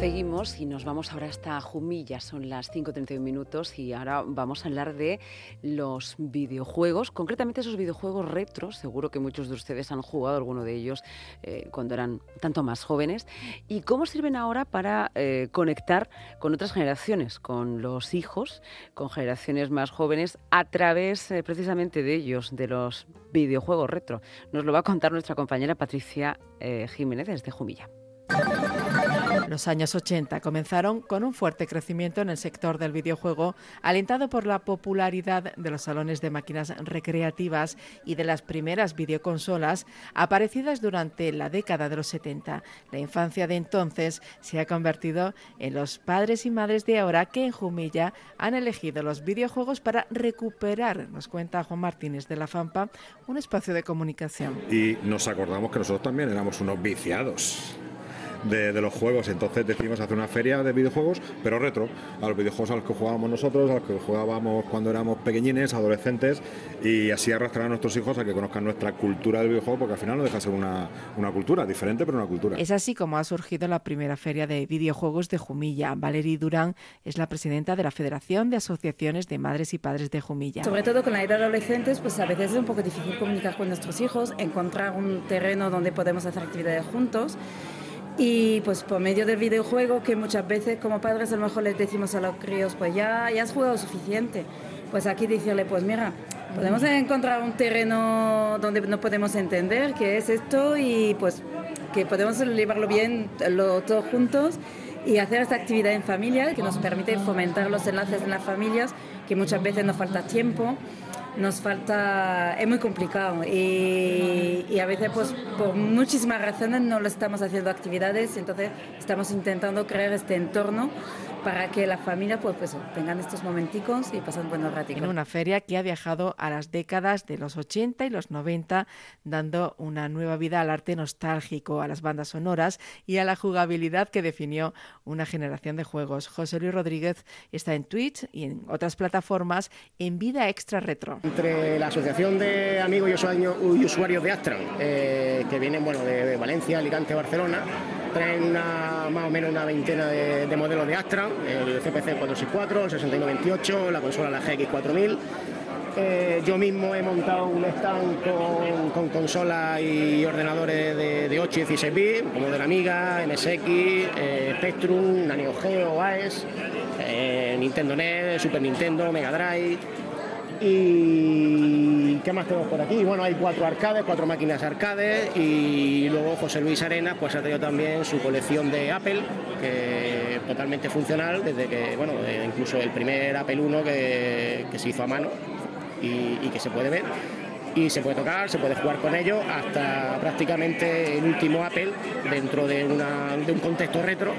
Seguimos y nos vamos ahora hasta Jumilla, son las 5.31 minutos y ahora vamos a hablar de los videojuegos, concretamente esos videojuegos retros, seguro que muchos de ustedes han jugado alguno de ellos eh, cuando eran tanto más jóvenes, y cómo sirven ahora para eh, conectar con otras generaciones, con los hijos, con generaciones más jóvenes, a través eh, precisamente de ellos, de los videojuegos retro. Nos lo va a contar nuestra compañera Patricia Jiménez desde Jumilla. Los años 80 comenzaron con un fuerte crecimiento en el sector del videojuego, alentado por la popularidad de los salones de máquinas recreativas y de las primeras videoconsolas aparecidas durante la década de los 70. La infancia de entonces se ha convertido en los padres y madres de ahora que en Jumilla han elegido los videojuegos para recuperar, nos cuenta Juan Martínez de la FAMPA, un espacio de comunicación. Y nos acordamos que nosotros también éramos unos viciados de, los juegos. Entonces decidimos hacer una feria de videojuegos, pero retro, a los videojuegos a los que jugábamos nosotros, a los que jugábamos cuando éramos pequeñines, adolescentes, y así arrastrar a nuestros hijos a que conozcan nuestra cultura del videojuego, porque al final no deja de ser una, una cultura, diferente, pero una cultura. Es así como ha surgido la primera feria de videojuegos de Jumilla. Valerie Durán es la presidenta de la Federación de Asociaciones de Madres y Padres de Jumilla. Sobre todo con la edad de adolescentes, pues a veces es un poco difícil comunicar con nuestros hijos, encontrar un terreno donde podemos hacer actividades juntos. Y pues por medio del videojuego, que muchas veces como padres a lo mejor les decimos a los críos, pues ya, ya has jugado suficiente. Pues aquí decirle, pues mira, podemos encontrar un terreno donde no podemos entender qué es esto y pues que podemos llevarlo bien lo, todos juntos y hacer esta actividad en familia que nos permite fomentar los enlaces en las familias, que muchas veces nos falta tiempo nos falta, es muy complicado y, a veces pues por muchísimas razones no lo estamos haciendo actividades, entonces estamos intentando crear este entorno para que las familias pues, pues, tengan estos momenticos y pasen buenos ratos. En una feria que ha viajado a las décadas de los 80 y los 90, dando una nueva vida al arte nostálgico, a las bandas sonoras y a la jugabilidad que definió una generación de juegos. José Luis Rodríguez está en Twitch y en otras plataformas en Vida Extra Retro. Entre la Asociación de Amigos y Usuarios de Astra, eh, que vienen bueno, de Valencia, Alicante, Barcelona, traen más o menos una veintena de, modelos de Astra, el CPC 464, el 6928, la consola la GX4000. Eh, yo mismo he montado un stand con, consolas y ordenadores de, 8 y 16 bits, como de la Amiga, MSX, eh, Spectrum, Neo Geo, AES, eh, Nintendo NES, Super Nintendo, Mega Drive. Y ¿qué más tenemos por aquí? Bueno, hay cuatro arcades, cuatro máquinas arcades y luego José Luis Arena pues ha traído también su colección de Apple, que totalmente funcional desde que, bueno, eh, incluso el primer Apple 1 que, se hizo a mano y, que se puede ver y se puede tocar, se puede jugar con ellos hasta prácticamente el último Apple dentro de, de un contexto retro,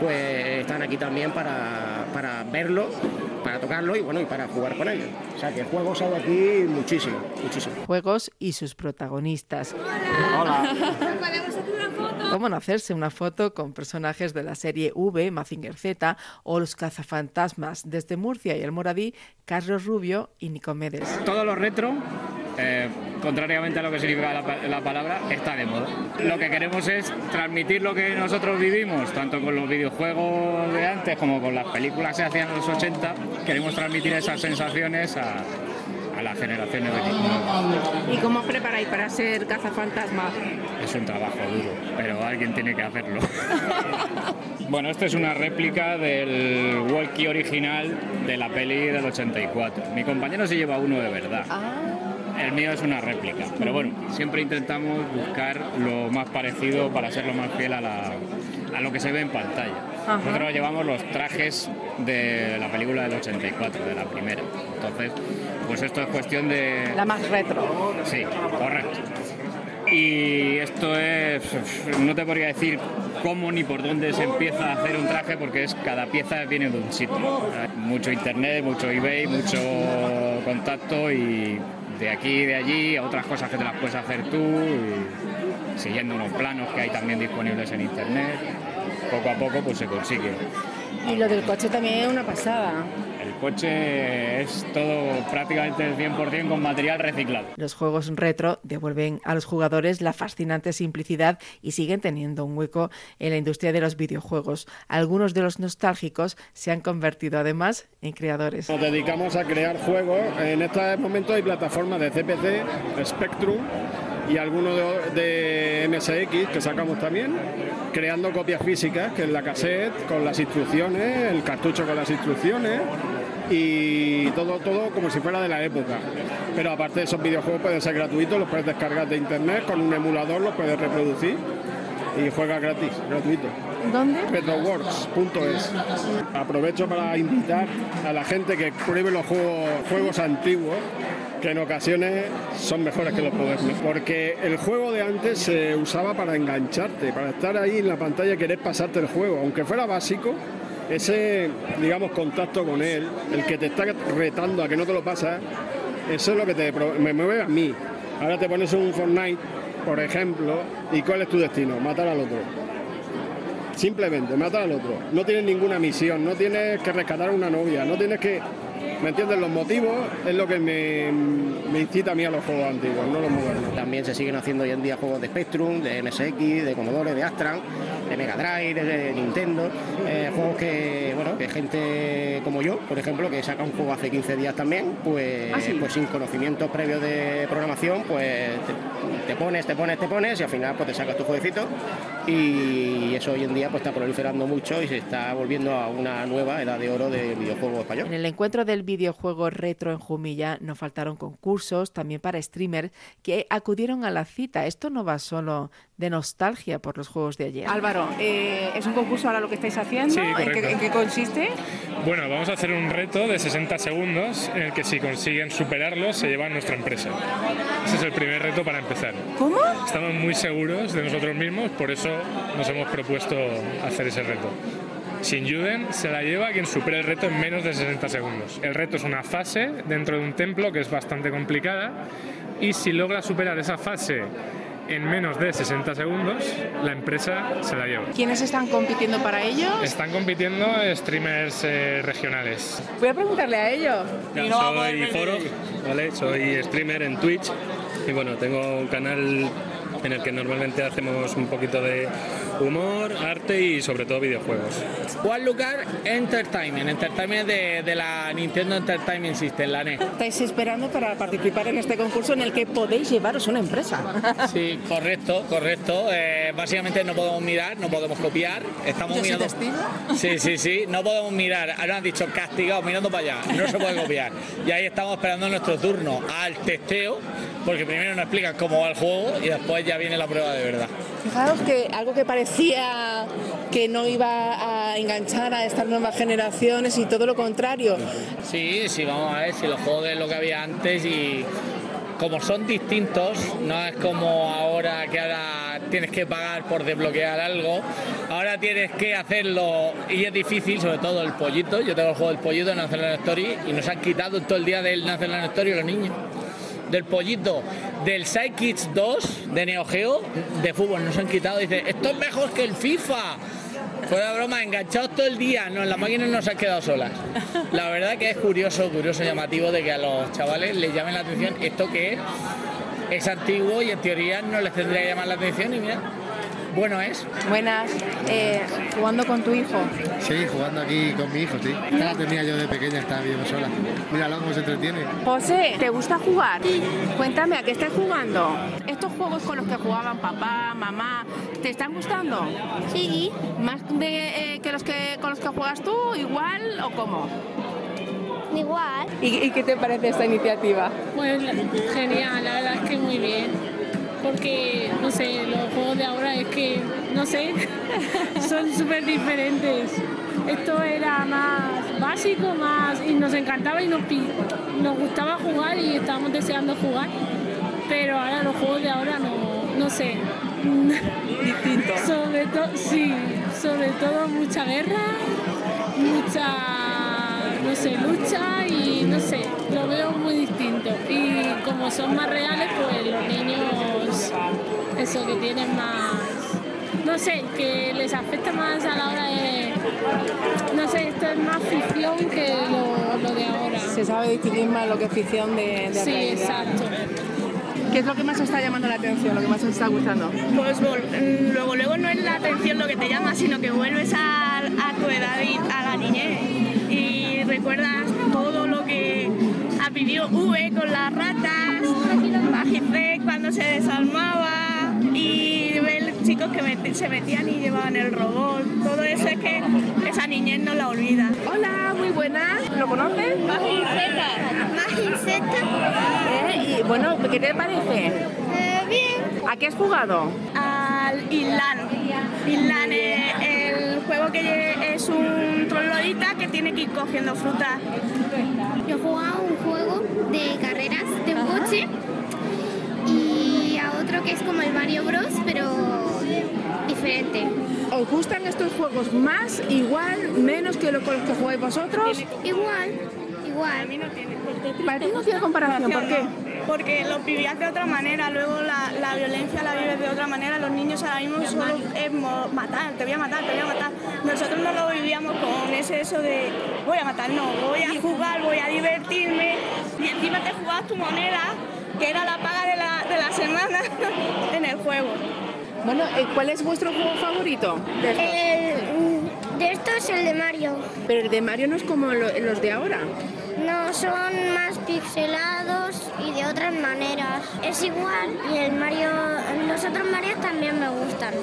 pues están aquí también para, para verlo para tocarlo y bueno, y para jugar con ellos. O sea que juegos hay aquí muchísimo, muchísimo. Juegos y sus protagonistas. Hola. ¿Cómo no hacerse una foto con personajes de la serie V, Mazinger Z o los cazafantasmas desde Murcia y el Moradí, Carlos Rubio y Nicomedes? Todo lo retro eh, contrariamente a lo que significa la, palabra, está de moda. Lo que queremos es transmitir lo que nosotros vivimos, tanto con los videojuegos de antes como con las películas que se hacían en los 80, queremos transmitir esas sensaciones a, a las generaciones ¿Y cómo os preparáis para ser cazafantasma? Es un trabajo duro, pero alguien tiene que hacerlo. bueno, esto es una réplica del walkie original de la peli del 84. Mi compañero se lleva uno de verdad. Ah. El mío es una réplica, pero bueno, siempre intentamos buscar lo más parecido para ser lo más fiel a, lo que se ve en pantalla. Nosotros llevamos los trajes de la película del 84, de la primera. Entonces, pues esto es cuestión de... La más retro. Sí, correcto. Y esto es, no te podría decir cómo ni por dónde se empieza a hacer un traje porque es cada pieza viene de un sitio. Mucho internet, mucho eBay, mucho contacto y de aquí de allí, otras cosas que te las puedes hacer tú, siguiendo unos planos que hay también disponibles en internet. Poco a poco pues se consigue. Y lo del coche también es una pasada. Coche es todo prácticamente el 100% con material reciclado. Los juegos retro devuelven a los jugadores la fascinante simplicidad y siguen teniendo un hueco en la industria de los videojuegos. Algunos de los nostálgicos se han convertido además en creadores. Nos dedicamos a crear juegos. En este momento hay plataformas de CPC, Spectrum y algunos de, de, MSX que sacamos también, creando copias físicas, que es la cassette con las instrucciones, el cartucho con las instrucciones y todo, todo como si fuera de la época. Pero aparte de esos videojuegos pueden ser gratuitos, los puedes descargar de internet, con un emulador los puedes reproducir y juega gratis, gratuito. ¿Dónde? Retroworks.es. Aprovecho para invitar a la gente que pruebe los juegos, juegos antiguos que en ocasiones son mejores que los modernos. Porque el juego de antes se usaba para engancharte, para estar ahí en la pantalla y querer pasarte el juego. Aunque fuera básico, ese, digamos, contacto con él, el que te está retando a que no te lo pasas, eso es lo que te, me mueve a mí. Ahora te pones un Fortnite, por ejemplo, y ¿cuál es tu destino? Matar al otro. Simplemente, matar al otro. No tienes ninguna misión, no tienes que rescatar a una novia, no tienes que ¿Me entiendes? Los motivos es lo que me, me, incita a mí a los juegos antiguos, no los modernos. También se siguen haciendo hoy en día juegos de Spectrum, de MSX, de Commodore, de Astran, de Mega Drive, de Nintendo. Eh, juegos que, bueno, que gente como yo, por ejemplo, que saca un juego hace 15 días también, pues, ¿Ah, sí? pues sin conocimientos previos de programación, pues te, te, pones, te pones, te pones y al final pues te sacas tu jueguecito. Y eso hoy en día pues está proliferando mucho y se está volviendo a una nueva edad de oro del videojuego español. En el encuentro del videojuego retro en Jumilla no faltaron concursos también para streamers que acudieron a la cita. Esto no va solo de nostalgia por los juegos de ayer. Álvaro, eh, ¿es un concurso ahora lo que estáis haciendo? Sí, ¿En, qué, ¿En, qué, consiste? Bueno, vamos a hacer un reto de 60 segundos en el que si consiguen superarlo se llevan nuestra empresa. Ese es el primer reto para empezar. ¿Cómo? Estamos muy seguros de nosotros mismos, por eso nos hemos propuesto hacer ese reto. Sin Juden se la lleva quien supere el reto en menos de 60 segundos. El reto es una fase dentro de un templo que es bastante complicada y si logra superar esa fase en menos de 60 segundos, la empresa se la lleva. ¿Quiénes están compitiendo para ello? Están compitiendo streamers eh, regionales. Voy a preguntarle a ellos. Ya, soy Foro, ¿vale? soy streamer en Twitch y bueno, tengo un canal en el que normalmente hacemos un poquito de humor, arte y sobre todo videojuegos. One Lugar Entertainment, Entertainment de, de, la Nintendo Entertainment System, la NES. Estáis esperando para participar en este concurso en el que podéis llevaros una empresa. Sí, correcto, correcto. Eh, básicamente no podemos mirar, no podemos copiar. Estamos ¿Yo mirando. Soy? Sí, sí, sí, no podemos mirar. Ahora han dicho castigado mirando para allá. No se puede copiar. Y ahí estamos esperando nuestro turno al testeo, porque primero nos explican cómo va el juego y después ya viene la prueba de verdad. Fijaos que algo que parecía que no iba a enganchar a estas nuevas generaciones y todo lo contrario. Sí, sí, vamos a ver si los juegos de lo que había antes y como son distintos, no es como ahora que ahora tienes que pagar por desbloquear algo, ahora tienes que hacerlo y es difícil, sobre todo el pollito, yo tengo el juego del pollito en National Story y nos han quitado todo el día del National Story los niños del pollito, del Sidekicks 2 de Neo Geo de fútbol. Nos han quitado, dice, esto es mejor que el FIFA. Fuera de broma, enganchados todo el día, no, las máquinas no se han quedado solas. La verdad que es curioso, curioso, llamativo de que a los chavales les llamen la atención esto que es, es antiguo y en teoría no les tendría que llamar la atención y mira, bueno es. Buenas. Eh, ¿Jugando con tu hijo? Sí, jugando aquí con mi hijo, sí. Esta la tenía yo de pequeña, estaba viviendo sola. Míralo cómo se entretiene. José, ¿te gusta jugar? Sí. Cuéntame, ¿a qué estás jugando? ¿Estos juegos con los que jugaban papá, mamá, te están gustando? Sí. ¿Más de, eh, que los que con los que juegas tú, igual o cómo? Igual. ¿Y, ¿Y, qué te parece esta iniciativa? Pues genial, la verdad es que muy bien porque, no sé, los juegos de ahora es que, no sé, son súper diferentes. Esto era más básico, más y nos encantaba y nos, nos gustaba jugar y estábamos deseando jugar, pero ahora los juegos de ahora no, no sé. Distinto. sobre todo, sí, sobre todo mucha guerra, mucha, no sé, lucha y no sé, lo veo muy distinto. Y como son más reales, pues los niños eso que tienen más, no sé, que les afecta más a la hora de, no sé, esto es más ficción que lo, lo de ahora. Se sabe distinguir más lo que es ficción de, de Sí, realidad. exacto. ¿Qué es lo que más os está llamando la atención, lo que más os está gustando? Pues mm, luego, luego no es la atención lo que te llama, sino que vuelves a, a tu edad y a la niñez y recuerdas todo lo que ha vivido V con las ratas, Magicé cuando se desarmaba y ver chicos que met- se metían y llevaban el robot. Todo eso es que esa niñez no la olvida. Hola, muy buenas. ¿Lo conoces? Magiceta. Eh, y bueno, ¿qué te parece? bien. ¿A qué has jugado? Al Islan. Islan es el juego que es un troglodita que tiene que ir cogiendo fruta. Yo he jugado un juego de carreras de un coche otro que es como el Mario Bros, pero diferente. ¿Os gustan estos juegos más, igual, menos que lo con los que jugáis vosotros? Igual, igual. Para ti no tiene comparación, ¿por qué? Porque lo vivías de otra manera, luego la, la violencia la vives de otra manera. Los niños ahora mismo solo es mo- matar, te voy a matar, te voy a matar. Nosotros no lo vivíamos con ese eso de voy a matar, no, voy a jugar, voy a divertirme. Y encima te jugabas tu moneda, que era la paga de la, de la semana en el juego. Bueno, eh, ¿cuál es vuestro juego favorito? De estos? El, de estos el de Mario. Pero el de Mario no es como lo- los de ahora. No, son más pixelados y de otras maneras. Es igual y el Mario, los otros Marios también me gustan.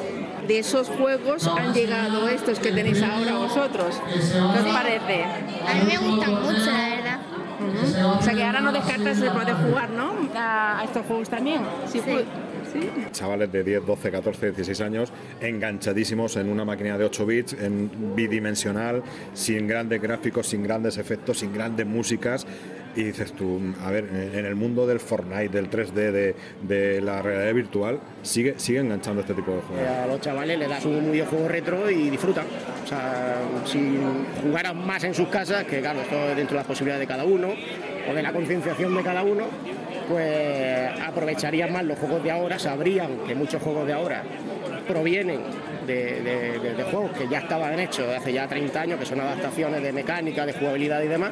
De esos juegos han llegado estos que tenéis ahora vosotros. ¿Qué os parece? A mí me gustan mucho, la verdad. O sea que ahora no descartas el poder jugar, ¿no? A, estos juegos también. Sí. ¿Sí? Chavales de 10, 12, 14, 16 años enganchadísimos en una máquina de 8 bits, en bidimensional, sin grandes gráficos, sin grandes efectos, sin grandes músicas. Y dices tú, a ver, en el mundo del Fortnite, del 3D, de, de la realidad virtual, sigue, sigue enganchando este tipo de juegos. A los chavales les das un videojuego retro y disfrutan. O sea, si jugaran más en sus casas, que claro, esto es dentro de las posibilidades de cada uno, o de la concienciación de cada uno, pues aprovecharían más los juegos de ahora, sabrían que muchos juegos de ahora provienen de, juegos que ya estaban hechos hace ya 30 años, que son adaptaciones de mecánica, de jugabilidad y demás,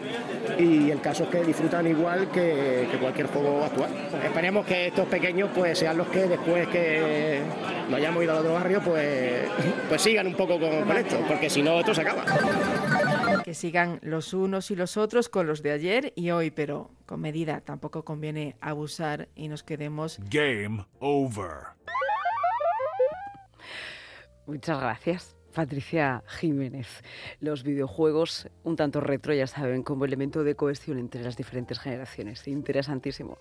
y el caso es que disfrutan igual que, cualquier juego actual. Esperemos que estos pequeños pues sean los que después que nos hayamos ido al otro barrio, pues, pues sigan un poco con esto, porque si no esto se acaba. Que sigan los unos y los otros con los de ayer y hoy, pero con medida. Tampoco conviene abusar y nos quedemos Game over. Muchas gracias. Patricia Jiménez. Los videojuegos, un tanto retro, ya saben, como elemento de cohesión entre las diferentes generaciones. Interesantísimo.